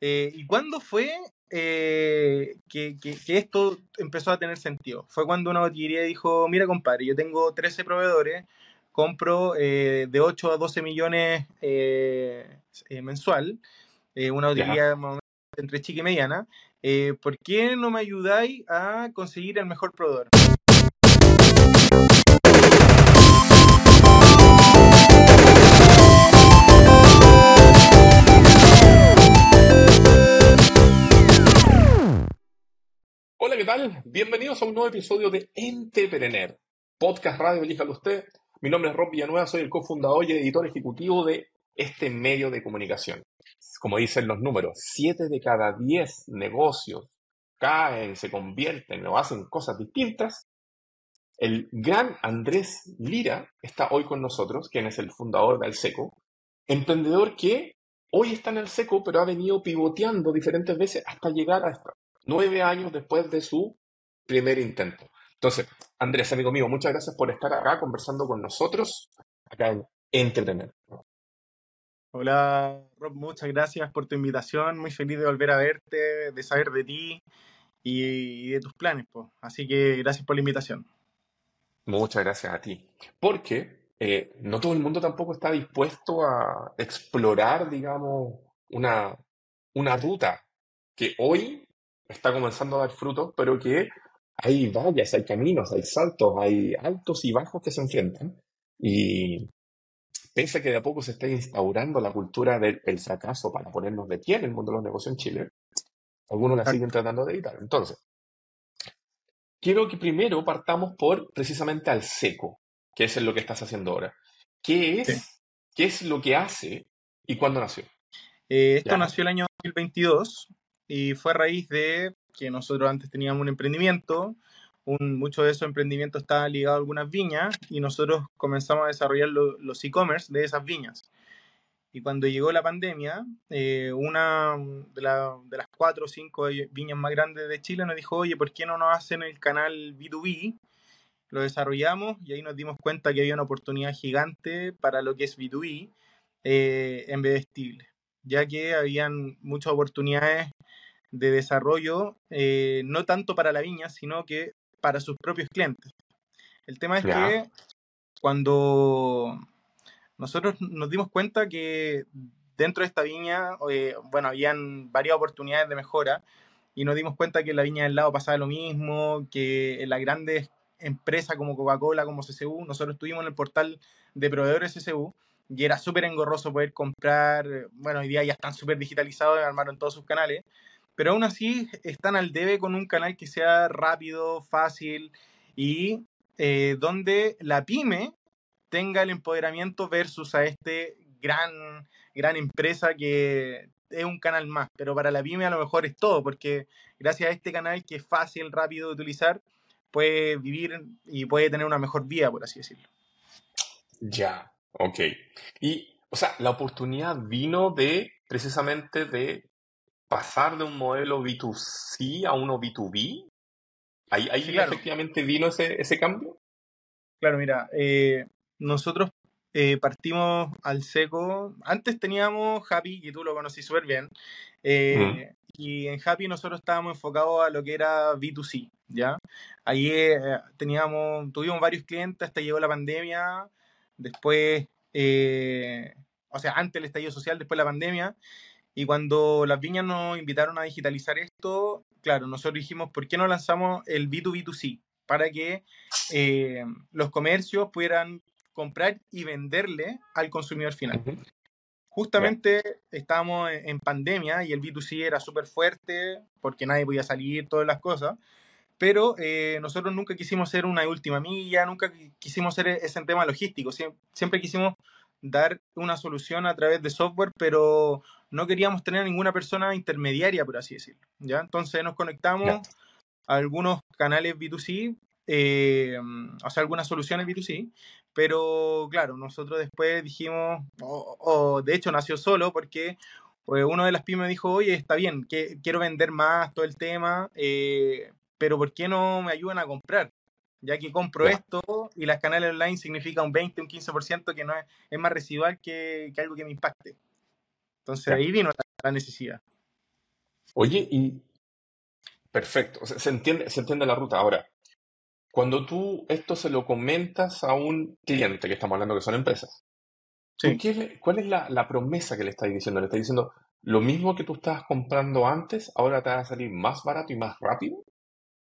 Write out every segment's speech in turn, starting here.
Eh, ¿Y cuándo fue eh, que, esto empezó a tener sentido? Fue cuando una botillería dijo, mira compadre, yo tengo 13 proveedores, compro de 8 a 12 millones mensual, una botillería entre chica y mediana, ¿por qué no me ayudáis a conseguir el mejor proveedor? Tal? Bienvenidos a un nuevo episodio de Entrepreneur, podcast radio, elíjalo usted. Mi nombre es Rob Villanueva, soy el cofundador y editor ejecutivo de este medio de comunicación. Como dicen los números, 7 de cada 10 negocios caen, se convierten o hacen cosas distintas. El gran Andrés Lira está hoy con nosotros, quien es el fundador de Alseco, emprendedor que hoy está en Alseco, pero ha venido pivoteando diferentes veces hasta llegar a esta nueve años después de su primer intento. Entonces, Andrés, amigo mío, muchas gracias por estar acá conversando con nosotros, acá en Entretener. Hola, Rob, muchas gracias por tu invitación. Muy feliz de volver a verte, de saber de ti y de tus planes. Pues. Así que gracias por la invitación. Muchas gracias a ti. Porque eh, no todo el mundo tampoco está dispuesto a explorar, digamos, una, una ruta que hoy está comenzando a dar frutos, pero que hay vallas, hay caminos, hay saltos, hay altos y bajos que se enfrentan. Y pese a que de a poco se está instaurando la cultura del fracaso para ponernos de pie en el mundo de los negocios en Chile, algunos la siguen tratando de evitar. Entonces, quiero que primero partamos por precisamente al seco, que es lo que estás haciendo ahora. ¿Qué es, ¿qué es lo que hace y cuándo nació? Eh, esto nació el año 2022 y fue a raíz de que nosotros antes teníamos un emprendimiento, un, de esos emprendimientos estaba ligado a algunas viñas y nosotros comenzamos a desarrollar los e-commerce de esas viñas. Y cuando llegó la pandemia, eh, una de, de, las cuatro o cinco viñas más grandes de Chile nos dijo, oye, ¿por qué no nos hacen el canal B2B? Lo desarrollamos y ahí nos dimos cuenta que había una oportunidad gigante para lo que es B2B eh, en Bebestible, ya que habían muchas oportunidades de desarrollo, eh, no tanto para la viña, sino que para sus propios clientes. El tema es que cuando nosotros nos dimos cuenta que dentro de esta viña, eh, bueno, habían varias oportunidades de mejora y nos dimos cuenta que en la viña del lado pasaba lo mismo, que en las grandes empresas como Coca-Cola, como CCU, nosotros estuvimos en el portal de proveedores CCU y era súper engorroso poder comprar, bueno, hoy día ya están súper digitalizados, armaron todos sus canales, pero aún así están al debe con un canal que sea rápido, fácil y eh, donde la pyme tenga el empoderamiento versus a este gran, gran empresa que es un canal más, pero para la pyme a lo mejor es todo, porque gracias a este canal que es fácil, rápido de utilizar, puede vivir y puede tener una mejor vida, por así decirlo. Ya, ok. Y, o sea, la oportunidad vino de precisamente de pasar de un modelo B2C a uno B2B? ¿Ahí, ahí efectivamente vino ese, ese, cambio? Claro, mira, eh, nosotros eh, partimos al seco. Antes teníamos Happy, y tú lo conocí súper bien. Eh, y en Happy nosotros estábamos enfocados a lo que era B2C, ¿ya? Ahí teníamos, tuvimos varios clientes hasta llegó la pandemia. Después, o sea, antes el estallido social, después la pandemia. Y cuando las viñas nos invitaron a digitalizar esto, claro, nosotros dijimos, ¿por qué no lanzamos el B2B2C? Para que eh, los comercios pudieran comprar y venderle al consumidor final. Justamente estábamos en pandemia y el B2C era súper fuerte porque nadie podía salir, todas las cosas. Pero eh, nosotros nunca quisimos ser una última milla, nunca quisimos ser e-, ese tema logístico. siempre quisimos dar una solución a través de software, pero no queríamos tener ninguna persona intermediaria, por así decirlo. ¿ya? Entonces nos conectamos a algunos canales B2C, eh, o sea, algunas soluciones B2C, pero claro, nosotros después dijimos, o, de hecho nació solo porque eh, uno de las pymes dijo, oye, está bien, que, quiero vender más todo el tema, eh, pero ¿por qué no me ayudan a comprar? ya que compro esto y las canales online significa un 20, un 15% que no es, es más residual que, que, algo que me impacte. Entonces ahí vino la, necesidad. Oye, y perfecto, se, entiende, se entiende la ruta. Ahora, cuando tú esto se lo comentas a un cliente, que estamos hablando que son empresas, ¿cuál es la, la, promesa que le estás diciendo? ¿Le estás diciendo lo mismo que tú estabas comprando antes, ahora te va a salir más barato y más rápido?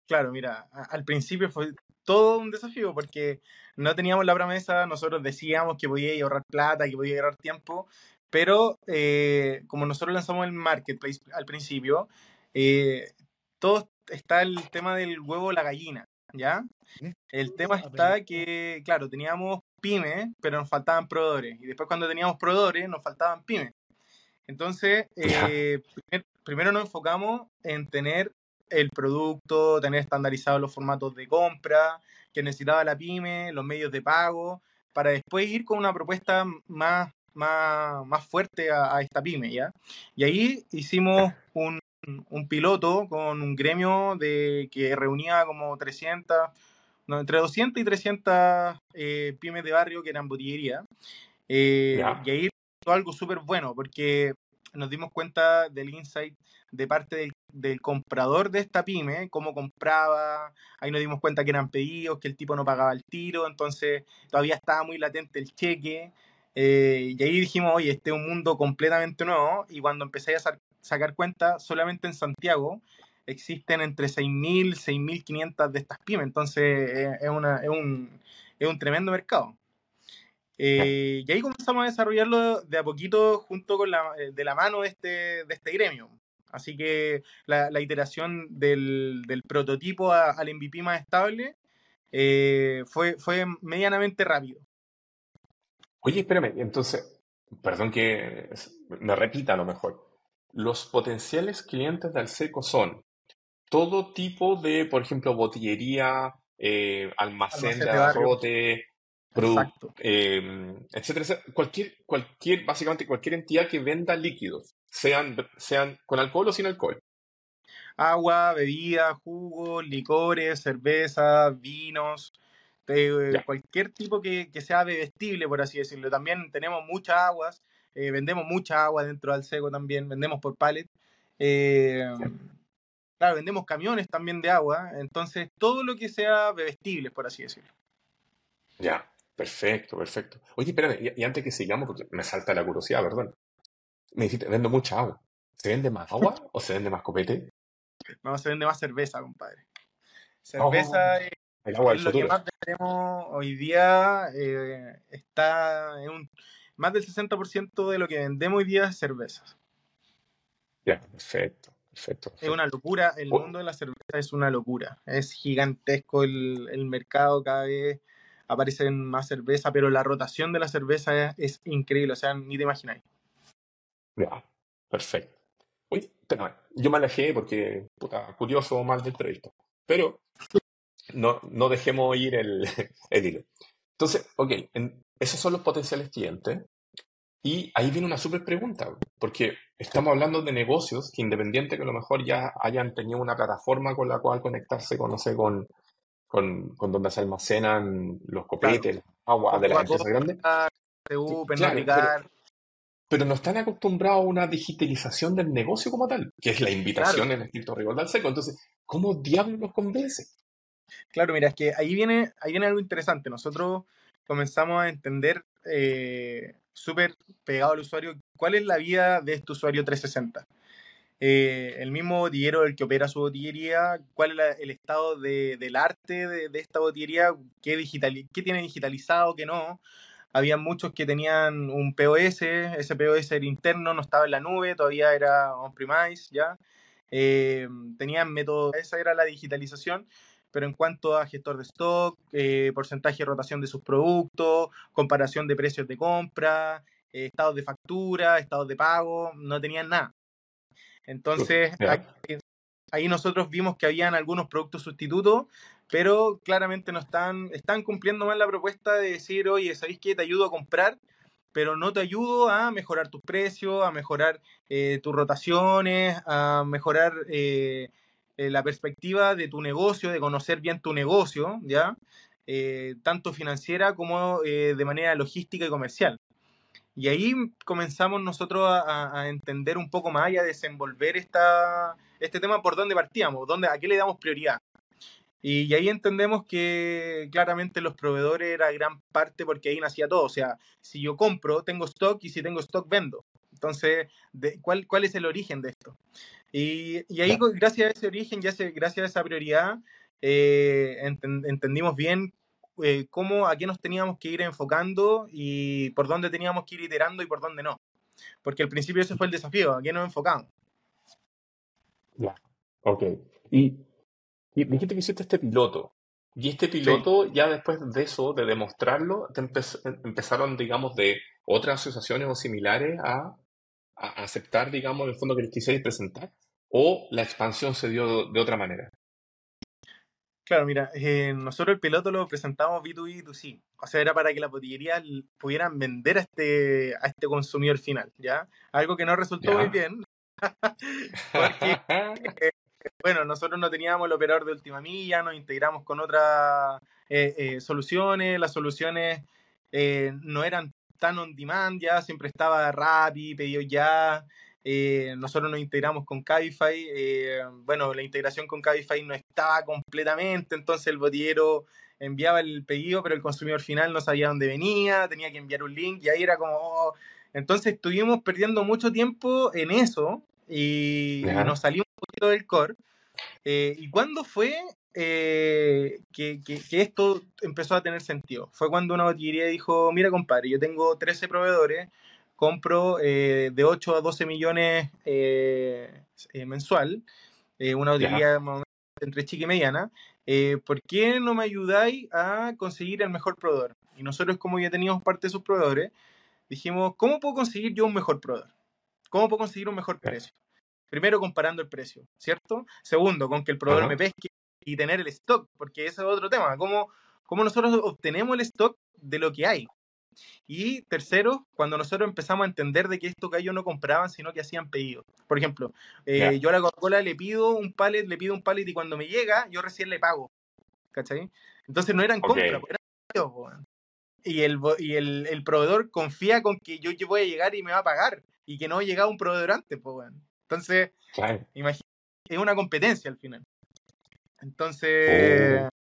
Claro, mira, al principio fue todo un desafío porque no teníamos la promesa, nosotros decíamos que podía ahorrar plata, que podía ahorrar tiempo, pero eh, como nosotros lanzamos el marketplace al principio, eh, todo está el tema del huevo o la gallina, ¿ya? El tema está que, claro, teníamos pymes, pero nos faltaban proveedores. Y después cuando teníamos proveedores, nos faltaban pymes. Entonces, eh, primero nos enfocamos en tener el producto, tener estandarizados los formatos de compra que necesitaba la pyme, los medios de pago, para después ir con una propuesta más, más, más fuerte a, esta pyme, ¿ya? Y ahí hicimos un, un, piloto con un gremio de, que reunía como 300, no, entre 200 y 300 eh, pymes de barrio que eran botillería. Eh, y ahí algo súper bueno, porque nos dimos cuenta del insight de parte del, comprador de esta pyme, cómo compraba, ahí nos dimos cuenta que eran pedidos, que el tipo no pagaba el tiro, entonces todavía estaba muy latente el cheque, eh, y ahí dijimos, oye, este es un mundo completamente nuevo, y cuando empecé a sacar cuenta, solamente en Santiago existen entre 6.000 6.500 de estas pymes, entonces eh, es, una, es, un, es un tremendo mercado. Eh, y ahí comenzamos a desarrollarlo de a poquito junto con la, eh, de la mano de este, de este gremio. Así que la, la iteración del, del, prototipo al MVP más estable eh, fue, fue medianamente rápido. Oye, espérame, entonces, perdón que me repita a lo mejor. Los potenciales clientes del SECO son todo tipo de, por ejemplo, botillería, almacén, de, de Exacto. Em, etcétera, Cualquier, cualquier, básicamente cualquier entidad que venda líquidos, sean, sean con alcohol o sin alcohol. Agua, bebida, jugos, licores, cerveza, vinos, cualquier tipo que, sea bebestible, por así decirlo. También tenemos muchas aguas, eh, vendemos mucha agua dentro del seco también, vendemos por pallet. Em, claro, vendemos camiones también de agua, entonces todo lo que sea bebestible, por así decirlo. Ya. Perfecto, perfecto. Oye, espérame, y, antes que sigamos, porque me salta la curiosidad, perdón. Me dijiste, vendo mucha agua. ¿Se vende más agua o se vende más copete? No, se vende más cerveza, compadre. Cerveza oh, es, agua lo que más tenemos hoy día. Eh, está en un, más del 60% de lo que vendemos hoy día es cervezas. Ya, perfecto, perfecto, Es una locura, el mundo de la cerveza es una locura. Es gigantesco el, el mercado cada vez aparecen más cerveza, pero la rotación de la cerveza es, increíble, o sea, ni te imagináis. Ya, perfecto. Uy, espérame, yo me alejé porque, puta, curioso mal del proyecto. Pero no, no dejemos ir el, el hilo. Entonces, ok, esos son los potenciales clientes. Y ahí viene una súper pregunta, porque estamos hablando de negocios que independiente que a lo mejor ya hayan tenido una plataforma con la cual conectarse, con, no sé, con, con, con donde se almacenan los copetes, agua de las empresas grandes. pero, no están acostumbrados a una digitalización del negocio como tal, que es la invitación en el estricto rigor del seco. Entonces, ¿cómo diablos los convence? Claro, mira, es que ahí viene, ahí viene algo interesante. Nosotros comenzamos a entender eh, súper pegado al usuario cuál es la vida de este usuario 360. Eh, el mismo botillero el que opera su botillería, cuál es el estado del arte de, esta botillería, qué, digital, qué tiene digitalizado, qué no. Había muchos que tenían un POS, ese POS era interno, no estaba en la nube, todavía era on-premise, ¿ya? Eh, tenían métodos, esa era la digitalización, pero en cuanto a gestor de stock, eh, porcentaje de rotación de sus productos, comparación de precios de compra, estados de factura, estados de pago, no tenían nada. Entonces, ahí, nosotros vimos que habían algunos productos sustitutos, pero claramente no están, están cumpliendo mal la propuesta de decir, oye, ¿sabéis qué? Te ayudo a comprar, pero no te ayudo a mejorar tus precios, a mejorar eh, tus rotaciones, a mejorar eh, eh, la perspectiva de tu negocio, de conocer bien tu negocio, ¿ya? tanto financiera como de manera logística y comercial. Y ahí comenzamos nosotros a, entender un poco más y a desenvolver esta, este tema por dónde partíamos, dónde, a qué le damos prioridad. Y, ahí entendemos que claramente los proveedores era gran parte porque ahí nacía todo. O sea, si yo compro, tengo stock y si tengo stock, vendo. Entonces, de, ¿cuál, ¿cuál es el origen de esto? Y, y ahí, gracias a ese origen, ya gracias a esa prioridad, eh, entendimos bien eh, cómo, a qué nos teníamos que ir enfocando y por dónde teníamos que ir iterando y por dónde no. Porque al principio ese fue el desafío, a qué nos enfocamos. Ya, ok. Y, y, dijiste que hiciste este piloto. Y este piloto, ya después de eso, de demostrarlo, empezaron, digamos, de otras asociaciones o similares a, aceptar, digamos, el fondo que les quisierais presentar. ¿O la expansión se dio de otra manera? Claro, mira, eh, nosotros el piloto lo presentamos B2B, B2C. O sea, era para que la botillería pudieran vender a este, a este consumidor final, ¿ya? Algo que no resultó muy bien. porque, eh, bueno, nosotros no teníamos el operador de última milla, nos integramos con otras eh, soluciones. Las soluciones no eran tan on demand, ya siempre estaba Rappi, pedido ya. Eh, nosotros nos integramos con Cabify. Eh, bueno, la integración con Cabify no estaba completamente, entonces el botillero enviaba el pedido, pero el consumidor final no sabía dónde venía, tenía que enviar un link y ahí era como... Oh. Entonces estuvimos perdiendo mucho tiempo en eso y, nos salimos un poquito del core. Eh, ¿Y cuándo fue que, que, esto empezó a tener sentido? Fue cuando una botillería dijo, mira compadre, yo tengo 13 proveedores, compro eh, de 8 a 12 millones eh, eh, mensual, una utilidad entre chica y mediana. ¿Por qué no me ayudáis a conseguir el mejor proveedor? Y nosotros, como ya teníamos parte de sus proveedores, dijimos, ¿cómo puedo conseguir yo un mejor proveedor? ¿Cómo puedo conseguir un mejor precio? Primero, comparando el precio, ¿cierto? Segundo, con que el proveedor me pesque y tener el stock, porque ese es otro tema. ¿Cómo, ¿Cómo nosotros obtenemos el stock de lo que hay? Y tercero, cuando nosotros empezamos a entender de que esto que ellos no compraban, sino que hacían pedidos. Por ejemplo, eh, yo a la Coca-Cola le pido un pallet, le pido un pallet y cuando me llega, yo recién le pago. ¿Cachai? Entonces no eran compras, eran pedidos. Y, el, y el, el, proveedor confía con que yo, voy a llegar y me va a pagar y que no ha llegado un proveedor antes. Pues, Entonces, imagínate, es una competencia al final. Entonces, oh.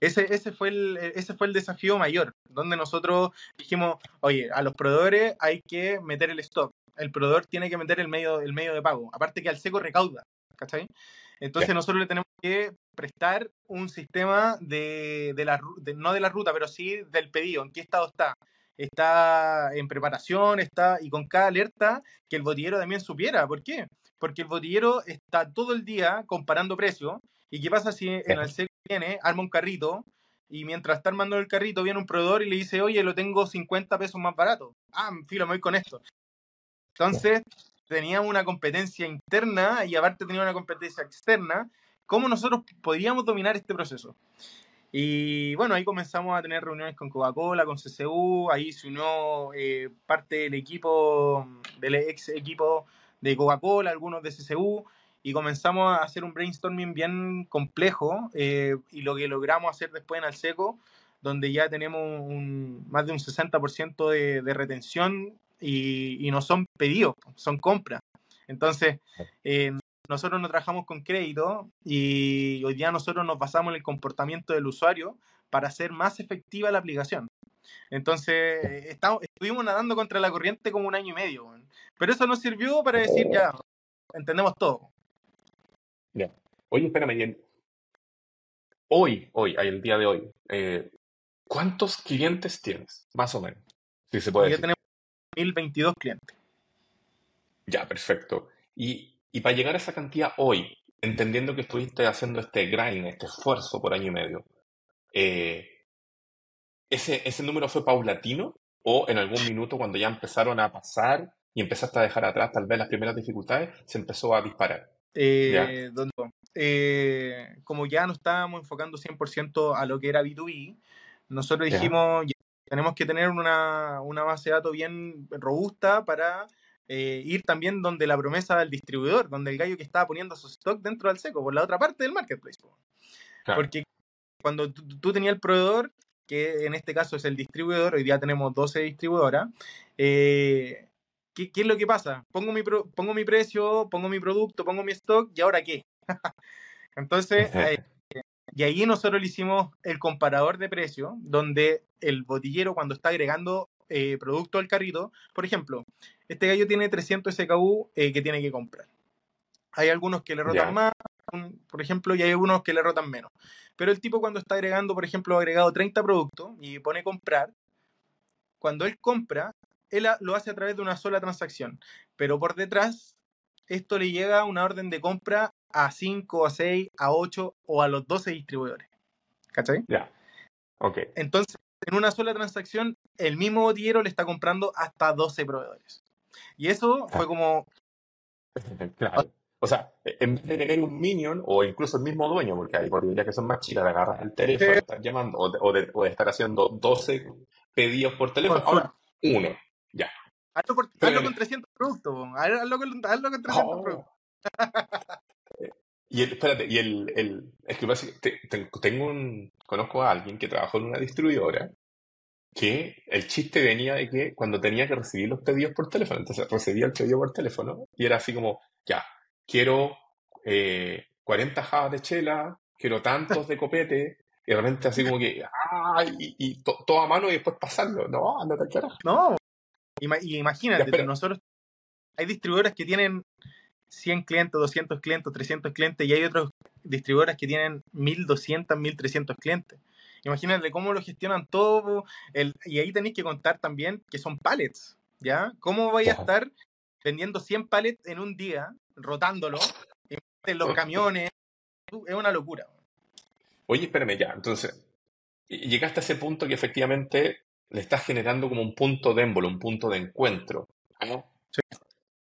Ese, ese, fue el, e, ese fue el desafío mayor, donde nosotros dijimos, oye, a los proveedores hay que meter el stock, el proveedor tiene que meter el medio, el medio de pago, aparte que al seco recauda, ¿cachai? Entonces nosotros le tenemos que prestar un sistema de, de la, no de la ruta, pero sí del pedido, en qué estado está. Está en preparación, está, y con cada alerta que el botillero también supiera. ¿Por qué? Porque el botillero está todo el día comparando precios. ¿Y qué pasa si en el viene, arma un carrito y mientras está armando el carrito viene un proveedor y le dice, oye, lo tengo 50 pesos más barato. Ah, filo, me voy con esto. Entonces, teníamos una competencia interna y aparte tenía una competencia externa. ¿Cómo nosotros podíamos dominar este proceso? Y bueno, ahí comenzamos a tener reuniones con Coca-Cola, con CCU, ahí se unió eh, parte del equipo, del ex equipo de Coca-Cola, algunos de CCU, y comenzamos a hacer un brainstorming bien complejo eh, y lo que logramos hacer después en Alseco, donde ya tenemos un, más de un 60% de, de, retención y, y, no son pedidos, son compras. Entonces, eh, nosotros no trabajamos con crédito y hoy día nosotros nos basamos en el comportamiento del usuario para hacer más efectiva la aplicación. Entonces, estamos, estuvimos nadando contra la corriente como un año y medio, pero eso nos sirvió para decir, ya, entendemos todo. Oye, espérame, hoy, hoy, el día de hoy, eh, ¿cuántos clientes tienes? Más o menos. Si se puede. Ya tenemos 1022 clientes. Ya, perfecto. Y, para llegar a esa cantidad hoy, entendiendo que estuviste haciendo este grind, este esfuerzo por año y medio, eh, ¿ese, ¿ese número fue paulatino? ¿O en algún minuto cuando ya empezaron a pasar y empezaste a dejar atrás tal vez las primeras dificultades, se empezó a disparar? Eh, eh, como ya no estábamos enfocando 100% a lo que era B2B, nosotros dijimos, tenemos que tener una, una, base de datos bien robusta para eh, ir también donde la promesa del distribuidor, donde el gallo que estaba poniendo su stock dentro del seco, por la otra parte del marketplace. Porque cuando tú, tenías el proveedor, que en este caso es el distribuidor, hoy día tenemos 12 distribuidoras, eh, ¿qué, es lo que pasa? Pongo mi, pongo mi precio, pongo mi producto, pongo mi stock, ¿y ahora qué? Entonces, eh, y ahí nosotros le hicimos el comparador de precio, donde el botillero cuando está agregando eh, producto al carrito, por ejemplo, este gallo tiene 300 SKU que tiene que comprar. Hay algunos que le rotan más, por ejemplo, y hay algunos que le rotan menos. Pero el tipo cuando está agregando, por ejemplo, ha agregado 30 productos y pone comprar, cuando él compra, él lo hace a través de una sola transacción. Pero por detrás, esto le llega a una orden de compra a 5, a 6, a 8 o a los 12 distribuidores. ¿Cachai? Ya. Ok. Entonces, en una sola transacción, el mismo botillero le está comprando hasta 12 proveedores. Y eso fue como... Claro. O sea, en vez de tener un minion o incluso el mismo dueño, porque hay ya que son más chicas, de agarrar el teléfono, de estar llamando o de, estar haciendo 12 pedidos por teléfono, ahora uno, ya. Hazlo, con 300 productos, hazlo con, 300 productos. y el, espérate, y el, el es que tengo un, conozco a alguien que trabajó en una distribuidora que el chiste venía de que cuando tenía que recibir los pedidos por teléfono, entonces recibía el pedido por teléfono y era así como, ya, quiero 40 eh, jabas de chela, quiero tantos de copete, y realmente así como que, ¡ah! Y, todo a mano y después pasarlo. No, andate al carajo. No, imagínate, nosotros hay distribuidores que tienen 100 clientes, 200 clientes, 300 clientes, y hay otros distribuidores que tienen 1200, 1300 clientes. Imagínate cómo lo gestionan todo, el, y ahí tenéis que contar también que son pallets, ¿ya? ¿Cómo vais a estar vendiendo 100 pallets en un día rotándolo en los camiones. Es una locura. Oye, espérame ya. Entonces, llegaste a ese punto que efectivamente le estás generando como un punto de émbolo, un punto de encuentro.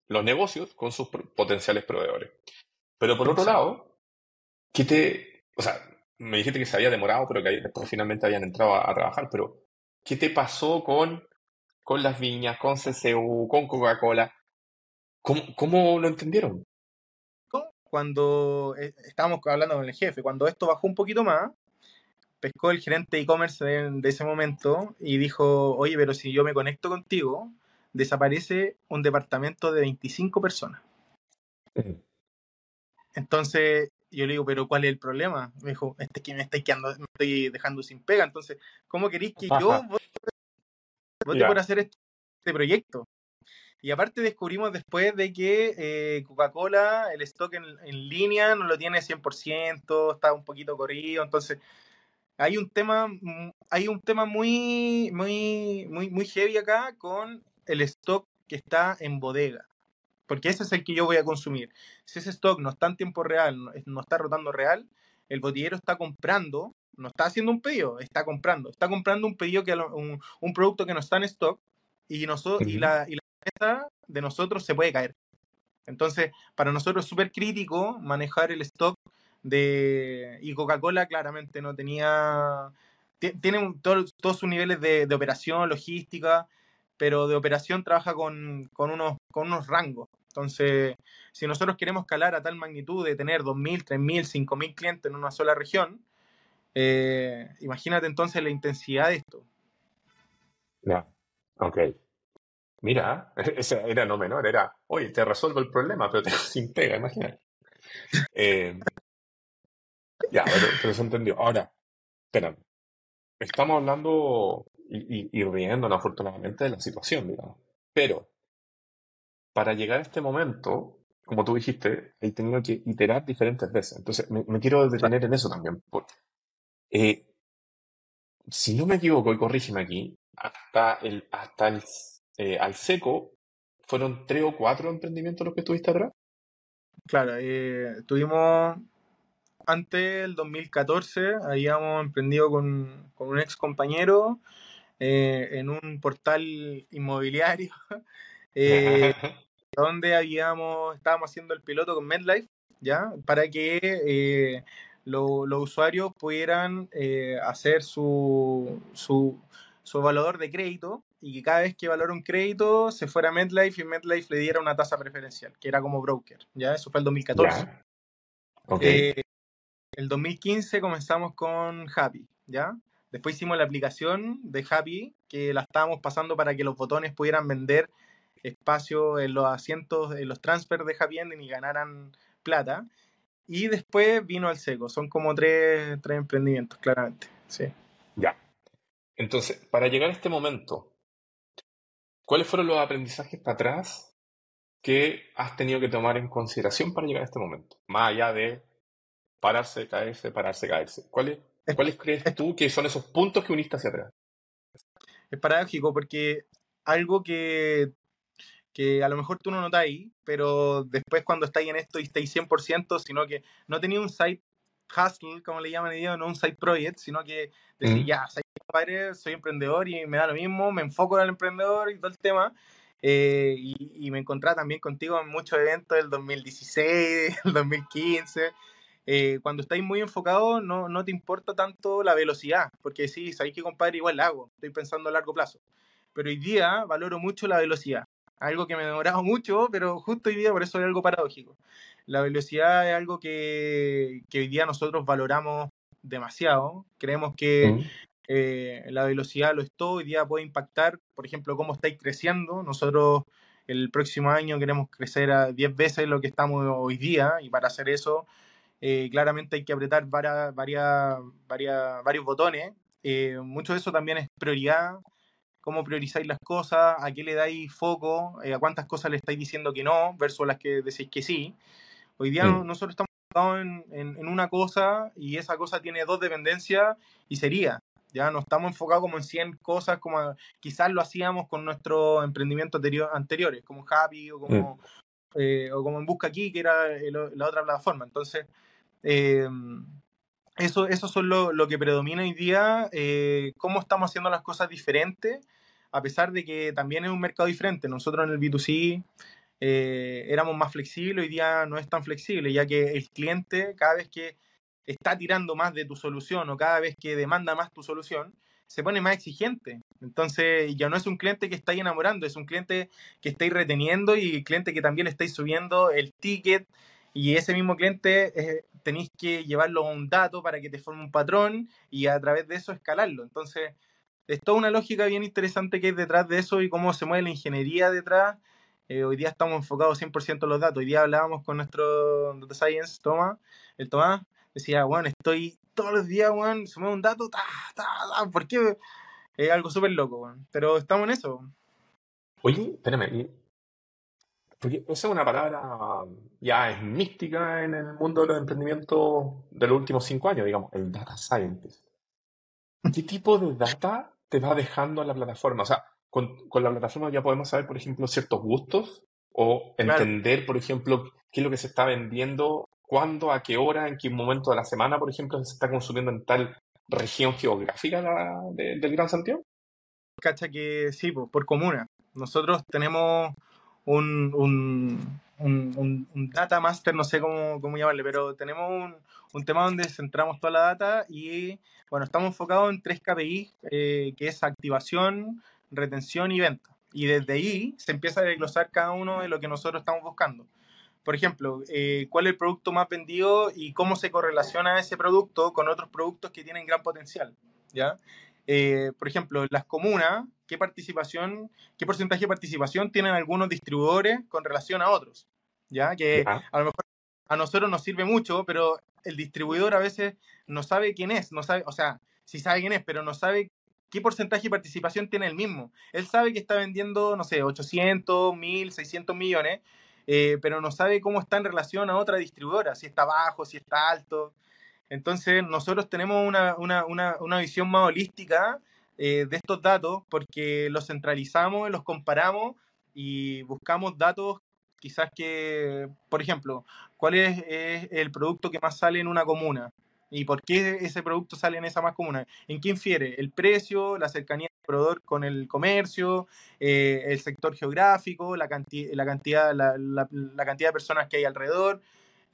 Los negocios con sus potenciales proveedores. Pero por otro lado, ¿qué te. O sea, me dijiste que se había demorado, pero que después finalmente habían entrado a, trabajar, pero ¿qué te pasó con, con las viñas, con CCU, con Coca-Cola? ¿Cómo, lo entendieron? Cuando eh, estábamos hablando con el jefe, cuando esto bajó un poquito más, pescó el gerente de e-commerce de, ese momento y dijo, oye, pero si yo me conecto contigo, desaparece un departamento de 25 personas. Entonces yo le digo, pero ¿cuál es el problema? Me dijo, este que me estoy quedando, me estoy dejando sin pega. Entonces, ¿cómo queréis que yo vote, por hacer este, este proyecto? Y aparte descubrimos después de que eh, Coca-Cola, el stock en, línea no lo tiene 100%, está un poquito corrido, entonces hay un tema, mm, hay un tema muy, muy, muy, muy heavy acá con el stock que está en bodega. Porque ese es el que yo voy a consumir. Si ese stock no está en tiempo real, no está rotando real, el botillero está comprando, no está haciendo un pedido, está comprando. Está comprando un pedido que un, un producto que no está en stock y, nosotros, y, la, y la de nosotros se puede caer. Entonces, para nosotros es súper crítico manejar el stock de... Y Coca-Cola claramente no tenía... Tiene todos sus niveles de, operación, logística, pero de operación trabaja con, unos, con unos rangos. Entonces, si nosotros queremos escalar a tal magnitud de tener 2.000, 3.000, 5.000 clientes en una sola región, eh, imagínate entonces la intensidad de esto. Ya, ok. Mira, ese era no menor, era, oye, te resuelvo el problema, pero te sin pega, imagínate. Eh, ya, pero, se entendió. Ahora, espera, estamos hablando y, y, riéndonos afortunadamente de la situación, digamos. Pero, para llegar a este momento, como tú dijiste, he tenido que iterar diferentes veces. Entonces, me, quiero detener en eso también. Eh, si no me equivoco, y corrígeme aquí, hasta el, hasta el eh, al seco, ¿fueron tres o cuatro emprendimientos los que estuviste atrás? Claro, eh, tuvimos antes del 2014, habíamos emprendido con, un ex compañero eh, en un portal inmobiliario, donde habíamos, estábamos haciendo el piloto con MedLife, ¿ya? Para que los usuarios pudieran hacer su, su, su evaluador de crédito y que cada vez que valora un crédito se fuera a MedLife y MedLife le diera una tasa preferencial, que era como broker. ¿ya? Eso fue el 2014. Okay. Eh, el 2015 comenzamos con Happy, ¿ya? Después hicimos la aplicación de Happy, que la estábamos pasando para que los botones pudieran vender espacio en los asientos, en los transfers de Happy Ending y ganaran plata. Y después vino al seco. Son como tres, tres emprendimientos, claramente. Sí. Ya. Entonces, para llegar a este momento, ¿cuáles fueron los aprendizajes para atrás que has tenido que tomar en consideración para llegar a este momento? Más allá de pararse, caerse, pararse, caerse. ¿Cuáles, ¿cuáles crees tú que son esos puntos que uniste hacia atrás? Es paradójico porque algo que que a lo mejor tú no notáis, pero después cuando estáis en esto y estáis 100%, sino que no tenía un site hustle, como le llaman ellos, no un site project, sino que decir, ya, soy padre, soy emprendedor y me da lo mismo, me enfoco en el emprendedor y todo el tema. Eh, y, me encontré también contigo en muchos eventos del 2016, del 2015. Eh, cuando estáis muy enfocados, no, no te importa tanto la velocidad, porque sí, sabéis que compadre igual la hago, estoy pensando a largo plazo. Pero hoy día valoro mucho la velocidad algo que me demoraba mucho, pero justo hoy día por eso es algo paradójico. La velocidad es algo que, que hoy día nosotros valoramos demasiado. Creemos que mm. eh, la velocidad lo es todo, hoy día puede impactar, por ejemplo, cómo estáis creciendo. Nosotros el próximo año queremos crecer a 10 veces lo que estamos hoy día y para hacer eso eh, claramente hay que apretar varias, varias, varias, varios botones. Eh, mucho de eso también es prioridad cómo priorizáis las cosas, a qué le dais foco, eh, a cuántas cosas le estáis diciendo que no, versus las que decís que sí. Hoy día mm. nosotros estamos enfocados en, en, una cosa y esa cosa tiene dos dependencias y sería. Ya no estamos enfocados como en 100 cosas como quizás lo hacíamos con nuestros emprendimientos anterior, anteriores, como Happy o como, mm. eh, o como en Busca Aquí, que era la otra plataforma. Entonces, eh, eso, eso lo, lo, que predomina hoy día, eh, cómo estamos haciendo las cosas diferentes, a pesar de que también es un mercado diferente. Nosotros en el B2C eh, éramos más flexibles, hoy día no es tan flexible, ya que el cliente cada vez que está tirando más de tu solución o cada vez que demanda más tu solución, se pone más exigente. Entonces ya no es un cliente que estáis enamorando, es un cliente que estáis reteniendo y cliente que también estáis subiendo el ticket y ese mismo cliente eh, tenéis que llevarlo a un dato para que te forme un patrón y a través de eso escalarlo. Entonces, es toda una lógica bien interesante que hay detrás de eso y cómo se mueve la ingeniería detrás. Eh, hoy día estamos enfocados 100% en los datos. Hoy día hablábamos con nuestro data science, Tomás, el Tomás, decía, bueno, estoy todos los días, bueno, mueve un dato, ta, ta, ta, ¿por qué? Es algo súper loco, bueno. pero estamos en eso. Oye, espérame, porque esa es una palabra ya es mística en el mundo de los emprendimientos de los últimos cinco años, digamos, el data scientist. ¿Qué tipo de data te va dejando la plataforma? O sea, con, la plataforma ya podemos saber, por ejemplo, ciertos gustos o entender, por ejemplo, qué es lo que se está vendiendo, cuándo, a qué hora, en qué momento de la semana, por ejemplo, se está consumiendo en tal región geográfica del Gran Santiago. Cacha que sí, por comuna. Nosotros tenemos un, un, un, un, data master, no sé cómo, cómo llamarle, pero tenemos un, un, tema donde centramos toda la data y, bueno, estamos enfocados en tres KPI, eh, que es activación, retención y venta. Y desde ahí se empieza a desglosar cada uno de lo que nosotros estamos buscando. Por ejemplo, eh, cuál es el producto más vendido y cómo se correlaciona ese producto con otros productos que tienen gran potencial. ¿ya? Eh, por ejemplo, las comunas, ¿qué participación, qué porcentaje de participación tienen algunos distribuidores con relación a otros? ¿Ya? Que a lo mejor a nosotros nos sirve mucho, pero el distribuidor a veces no sabe quién es, no sabe, o sea, sí sabe quién es, pero no sabe qué porcentaje de participación tiene el mismo. Él sabe que está vendiendo, no sé, 800, 1000, 600 millones, eh, pero no sabe cómo está en relación a otra distribuidora, si está bajo, si está alto. Entonces, nosotros tenemos una, una, una, una visión más holística eh, de estos datos porque los centralizamos, los comparamos y buscamos datos quizás que, por ejemplo, cuál es, el producto que más sale en una comuna y por qué ese producto sale en esa más comuna. ¿En qué infiere? El precio, la cercanía del proveedor con el comercio, eh, el sector geográfico, la, la, cantidad, la, cantidad de personas que hay alrededor.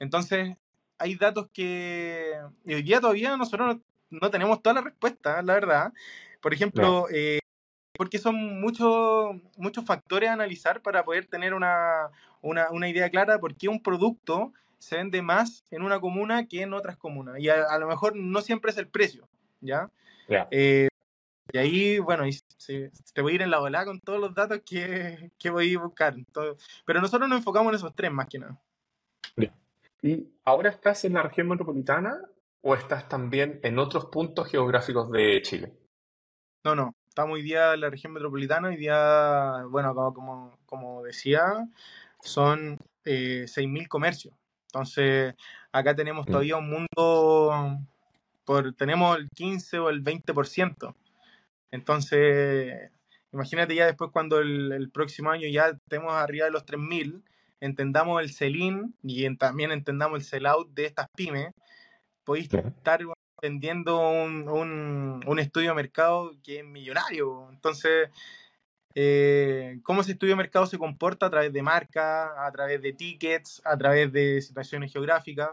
Entonces, hay datos que hoy día todavía nosotros no, tenemos toda la respuesta, la verdad. Por ejemplo, eh, porque son muchos muchos factores a analizar para poder tener una, una, una, idea clara por qué un producto se vende más en una comuna que en otras comunas. Y a, lo mejor no siempre es el precio, ¿ya? Eh, y ahí, bueno, te voy a ir en la ola con todos los datos que, que voy a buscar. pero nosotros nos enfocamos en esos tres más que nada. ¿Y ahora estás en la región metropolitana o estás también en otros puntos geográficos de Chile? No, no. Estamos hoy día en la región metropolitana. Hoy día, bueno, como, como decía, son eh, 6.000 comercios. Entonces, acá tenemos mm. todavía un mundo, por, tenemos el 15 o el 20%. Entonces, imagínate ya después cuando el, próximo año ya estemos arriba de los 3.000, entendamos el sell-in y también entendamos el sell-out de estas pymes, podéis estar vendiendo un, un, estudio de mercado que es millonario. Entonces, eh, cómo ese estudio de mercado se comporta a través de marcas, a través de tickets, a través de situaciones geográficas.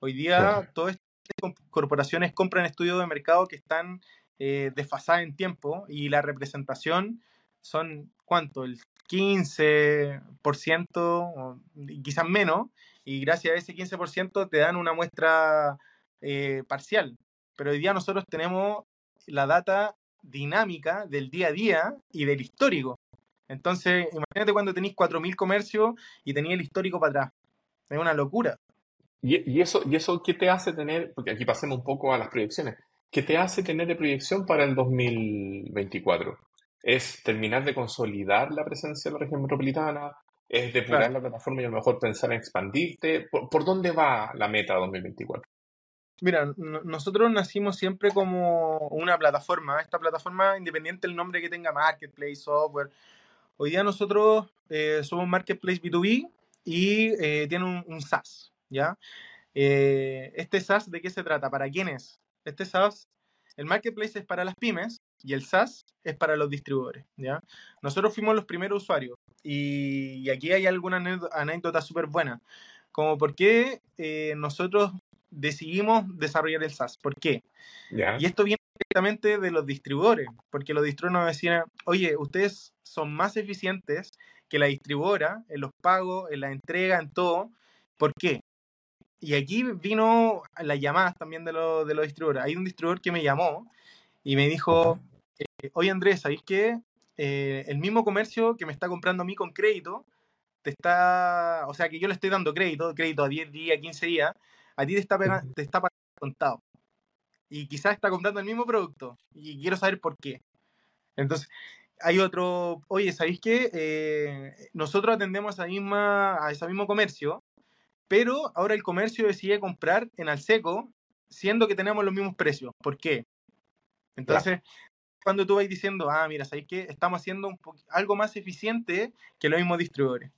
Hoy día todas estas corporaciones compran estudios de mercado que están eh, desfasadas en tiempo y la representación son, ¿cuánto? El 15%, quizás menos, y gracias a ese 15% te dan una muestra eh, parcial. Pero hoy día nosotros tenemos la data dinámica del día a día y del histórico. Entonces, imagínate cuando tenéis 4.000 comercios y tenéis el histórico para atrás. Es una locura. ¿Y, eso, ¿Y eso qué te hace tener, porque aquí pasemos un poco a las proyecciones, qué te hace tener de proyección para el 2024? ¿Es terminar de consolidar la presencia de la región metropolitana? ¿Es depurar la plataforma y a lo mejor pensar en expandirte? ¿Por, ¿Por, dónde va la meta 2024? Mira, nosotros nacimos siempre como una plataforma, esta plataforma independiente del nombre que tenga, Marketplace, Software. Hoy día nosotros eh, somos Marketplace B2B y eh, tiene un, SaaS, ¿ya? Eh, este SaaS, ¿de qué se trata? ¿Para quién es? Este SaaS, el Marketplace es para las pymes y el SaaS es para los distribuidores, ¿ya? Nosotros fuimos los primeros usuarios y, aquí hay alguna anécdota súper buena, como por qué nosotros decidimos desarrollar el SaaS. ¿Por qué? Y esto viene directamente de los distribuidores, porque los distribuidores nos decían, oye, ustedes son más eficientes que la distribuidora en los pagos, en la entrega, en todo. ¿Por qué? Y aquí vino las llamadas también de, los, de los distribuidores. Hay un distribuidor que me llamó y me dijo, eh, oye Andrés, ¿sabéis qué? Eh, el mismo comercio que me está comprando a mí con crédito, te está, o sea, que yo le estoy dando crédito, crédito a 10 días, 15 días, a ti te está, te está pagando contado. Y quizás está comprando el mismo producto. Y quiero saber por qué. Entonces, hay otro, oye, ¿sabéis qué? Eh, nosotros atendemos a, misma, a ese mismo comercio, pero ahora el comercio decide comprar en Alseco, siendo que tenemos los mismos precios. ¿Por qué? Entonces, cuando tú vas diciendo, ah, mira, ¿sabéis qué? Estamos haciendo un algo más eficiente que los mismos distribuidores.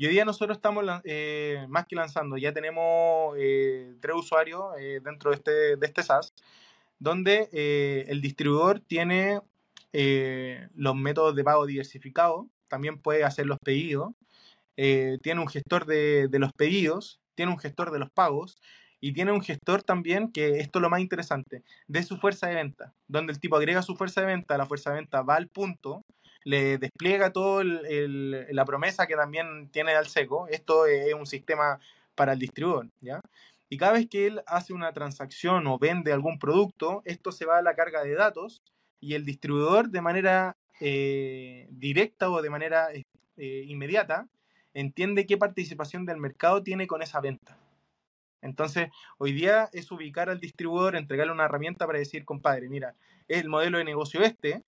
Y hoy día nosotros estamos eh, más que lanzando, ya tenemos eh, tres usuarios eh, dentro de este, de este SaaS, donde el distribuidor tiene los métodos de pago diversificados, también puede hacer los pedidos, tiene un gestor de, de los pedidos, tiene un gestor de los pagos y tiene un gestor también, que esto es lo más interesante, de su fuerza de venta, donde el tipo agrega su fuerza de venta, la fuerza de venta va al punto le despliega toda la promesa que también tiene Alseco. Esto es un sistema para el distribuidor, ¿ya? Y cada vez que él hace una transacción o vende algún producto, esto se va a la carga de datos y el distribuidor de manera eh, directa o de manera eh, inmediata entiende qué participación del mercado tiene con esa venta. Entonces, hoy día es ubicar al distribuidor, entregarle una herramienta para decir, compadre, mira, es el modelo de negocio este,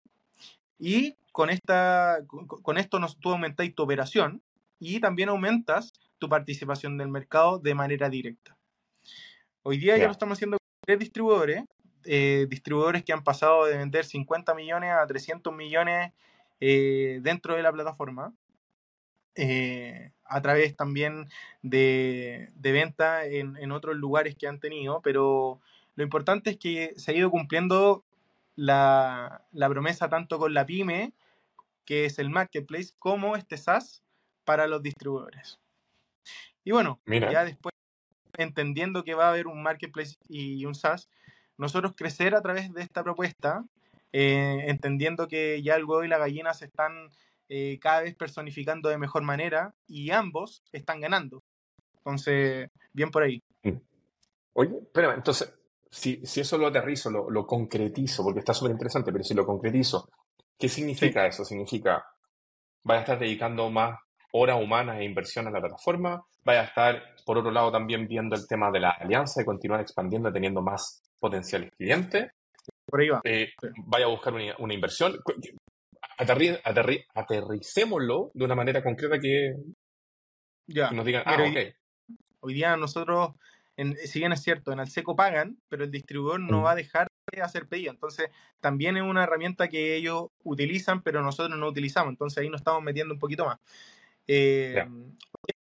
y con, esta, con esto tú aumentáis tu operación y también aumentas tu participación del mercado de manera directa. Hoy día ya lo estamos haciendo con tres distribuidores, eh, distribuidores que han pasado de vender 50 millones a 300 millones eh, dentro de la plataforma, eh, a través también de, de venta en, en, otros lugares que han tenido, pero lo importante es que se ha ido cumpliendo la, promesa tanto con la pyme, que es el marketplace, como este SaaS para los distribuidores. Y bueno, ya después, entendiendo que va a haber un marketplace y un SaaS, nosotros crecer a través de esta propuesta, eh, entendiendo que ya el huevo y la gallina se están eh, cada vez personificando de mejor manera y ambos están ganando. Entonces, bien por ahí. Mm. Oye, pero entonces, si, si eso lo aterrizo, lo, lo concretizo, porque está súper interesante, pero si lo concretizo, ¿qué significa eso? Significa, vaya a estar dedicando más horas humanas e inversión a la plataforma, vaya a estar, por otro lado, también viendo el tema de la alianza y continuar expandiendo, teniendo más potenciales clientes. Por ahí va. Eh, vaya a buscar una, una inversión. Aterri, aterri, aterricémoslo de una manera concreta que, ya. nos digan, ah, ok. Hoy día nosotros, en, si bien es cierto, en Alseco pagan, pero el distribuidor no va a dejar de hacer pedido. Entonces, también es una herramienta que ellos utilizan, pero nosotros no utilizamos. Entonces, ahí nos estamos metiendo un poquito más. Eh, Ya.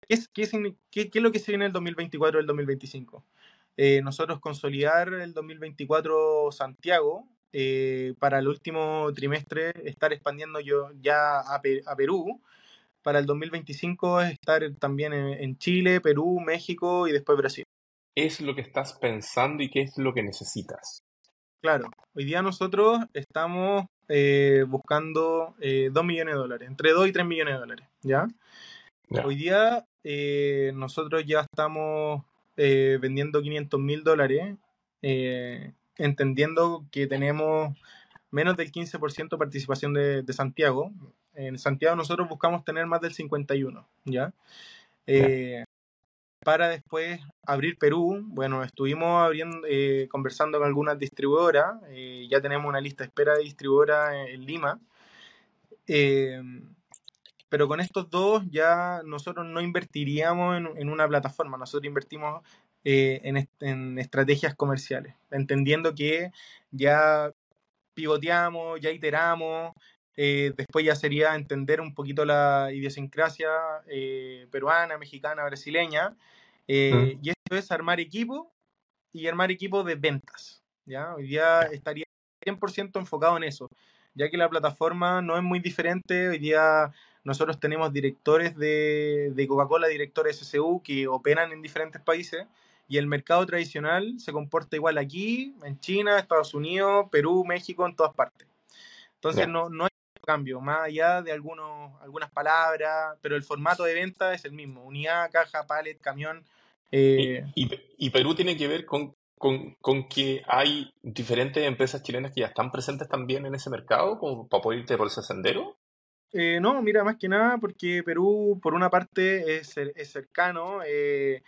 ¿qué, es, qué, qué- qué es lo que se viene el 2024 y el 2025? Eh, nosotros consolidar el 2024 Santiago eh, para el último trimestre estar expandiendo yo ya a, Pe- a Perú. Para el 2025 es estar también en Chile, Perú, México y después Brasil. Es lo que estás pensando y qué es lo que necesitas. Claro, hoy día nosotros estamos eh, buscando eh, 2 millones de dólares, entre 2 y 3 millones de dólares, ¿ya? Hoy día eh, nosotros ya estamos eh, vendiendo 500 mil dólares, entendiendo que tenemos menos del 15% de participación de, de Santiago. En Santiago nosotros buscamos tener más del 51%, ¿ya? Para después abrir Perú, bueno, estuvimos abriendo, eh, conversando con algunas distribuidoras, eh, ya tenemos una lista de espera de distribuidoras en, Lima. Eh, pero con estos dos ya nosotros no invertiríamos en, una plataforma, nosotros invertimos en estrategias comerciales, entendiendo que ya pivoteamos, ya iteramos, eh, después ya sería entender un poquito la idiosincrasia eh, peruana, mexicana, brasileña, eh, Mm. y esto es armar equipo y armar equipo de ventas, ¿ya? Hoy día estaría 100% enfocado en eso, ya que la plataforma no es muy diferente, hoy día nosotros tenemos directores de, de Coca-Cola, directores SSU que operan en diferentes países y el mercado tradicional se comporta igual aquí, en China, Estados Unidos, Perú, México, en todas partes. Entonces no, no hay cambio, más allá de algunos, algunas palabras, pero el formato de venta es el mismo, unidad, caja, pallet, camión. eh, Y, y- y Perú tiene que ver con, con, con que hay diferentes empresas chilenas que ya están presentes también en ese mercado, como para poder irte por ese sendero. Eh, no, mira, más que nada porque Perú, por una parte, es, es cercano. eh,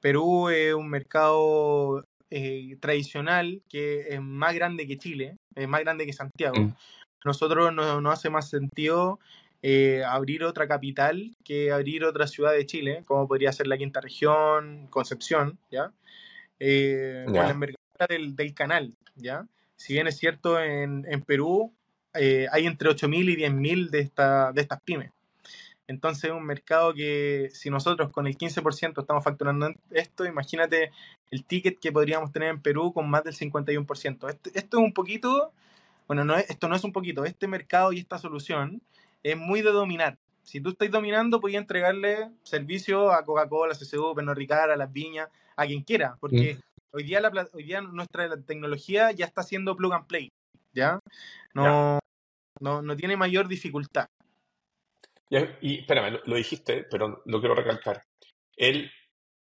Perú es un mercado eh, tradicional que es más grande que Chile, es más grande que Santiago. Mm. Nosotros no, no hace más sentido eh, abrir otra capital que abrir otra ciudad de Chile, como podría ser la quinta región, Concepción, ¿ya? Eh, con la envergadura del, del canal, ¿ya? Si bien es cierto, en, en Perú eh, hay entre 8.000 y 10.000 de, esta, de estas pymes. Entonces, es un mercado que si nosotros con el 15% estamos facturando esto, imagínate el ticket que podríamos tener en Perú con más del 51%. Esto, esto es un poquito, bueno, no es- esto no es un poquito, este mercado y esta solución es muy de dominar. Si tú estás dominando, puedes entregarle servicio a Coca-Cola, a CCU, Pernod Ricard, a las viñas, a quien quiera, porque hoy día, la, hoy día nuestra tecnología ya está siendo plug and play, ¿ya? No, no, no tiene mayor dificultad. Ya, Y, espérame, lo, lo dijiste, pero lo quiero recalcar. Él,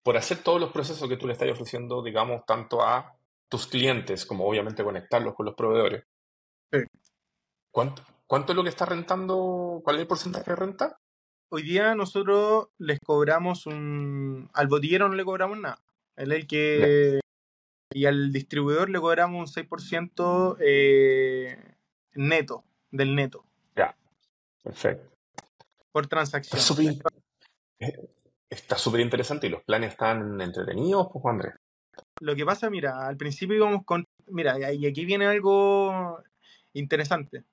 por hacer todos los procesos que tú le estás ofreciendo, digamos, tanto a tus clientes como obviamente conectarlos con los proveedores. Sí. ¿Cuánto, cuánto es lo que está rentando? ¿Cuál es el porcentaje de renta? Hoy día nosotros les cobramos un... Al botillero no le cobramos nada. Él es el que... Y al distribuidor le cobramos un 6% eh, neto, del neto, Ya, perfecto. por transacción. Está súper in- eh, está súper interesante y los planes están entretenidos, pues, Andrés. Lo que pasa, mira, al principio íbamos con... Mira, y aquí viene algo interesante.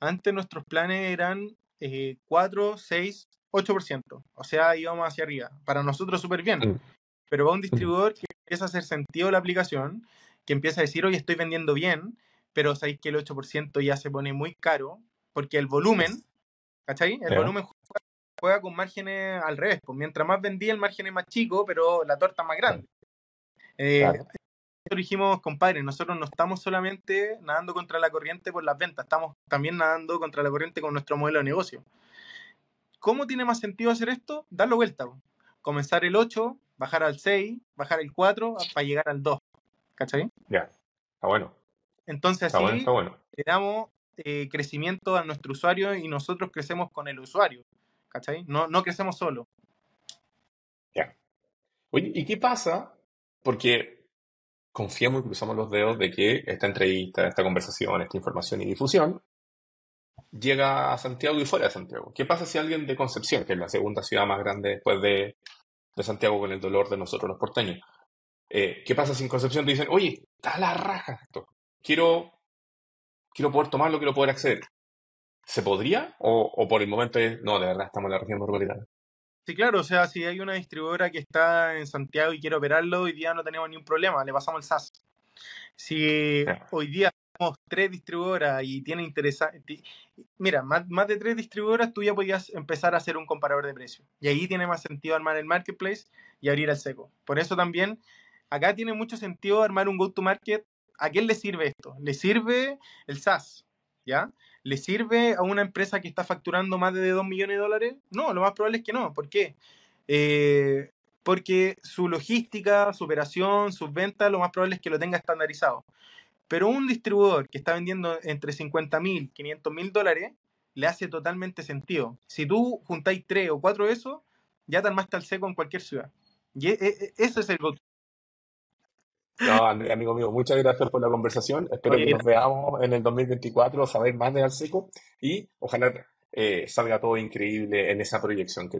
Antes nuestros planes eran eh, 4, 6, 8%. O sea, íbamos hacia arriba. Para nosotros súper bien. Pero va un distribuidor que empieza a hacer sentido la aplicación, que empieza a decir, oye, estoy vendiendo bien, pero sabéis que el 8% ya se pone muy caro, porque el volumen, ¿cachai? El volumen juega, juega con márgenes al revés. Pues mientras más vendía, el margen es más chico, pero la torta es más grande. Eh, Claro. Nosotros dijimos, compadre, nosotros no estamos solamente nadando contra la corriente por las ventas, estamos también nadando contra la corriente con nuestro modelo de negocio. ¿Cómo tiene más sentido hacer esto? Darlo vuelta. Comenzar el 8, bajar al 6, bajar el 4 para llegar al 2. ¿Cachai? Ya, está bueno. Entonces Está así bueno, está bueno. le damos eh, crecimiento a nuestro usuario y nosotros crecemos con el usuario. ¿Cachai? No, no crecemos solo. Ya. Oye, ¿y qué pasa? Porque confiamos y cruzamos los dedos de que esta entrevista, esta conversación, esta información y difusión llega a Santiago y fuera de Santiago. ¿Qué pasa si alguien de Concepción, que es la segunda ciudad más grande después de, de Santiago con el dolor de nosotros los porteños, eh, ¿qué pasa si en Concepción te dicen, oye, está la raja esto, quiero, quiero poder tomarlo, quiero poder acceder? ¿Se podría? ¿O, o por el momento es, no, de verdad estamos en la región metropolitana? Sí, claro, o sea, si hay una distribuidora que está en Santiago y quiere operarlo, hoy día no tenemos ningún problema, le pasamos el SAS. Si hoy día tenemos tres distribuidoras y tiene interesante, mira, más, más de tres distribuidoras, tú ya podías empezar a hacer un comparador de precios. Y ahí tiene más sentido armar el marketplace y abrir el seco. Por eso también, acá tiene mucho sentido armar un go-to-market. ¿A quién le sirve esto? Le sirve el SaaS, ¿ya? ¿Le sirve a una empresa que está facturando más de 2 millones de dólares? No, lo más probable es que no. ¿Por qué? Eh, porque su logística, su operación, sus ventas, lo más probable es que lo tenga estandarizado. Pero un distribuidor que está vendiendo entre 50 mil, 500 mil dólares, le hace totalmente sentido. Si tú juntáis tres o cuatro de esos, ya te armaste al seco en cualquier ciudad. Y e- e- ese es el No, amigo mío, muchas gracias por la conversación. Espero Oye, que nos veamos en el 2024, saber más de Alseco y ojalá eh, salga todo increíble en esa proyección que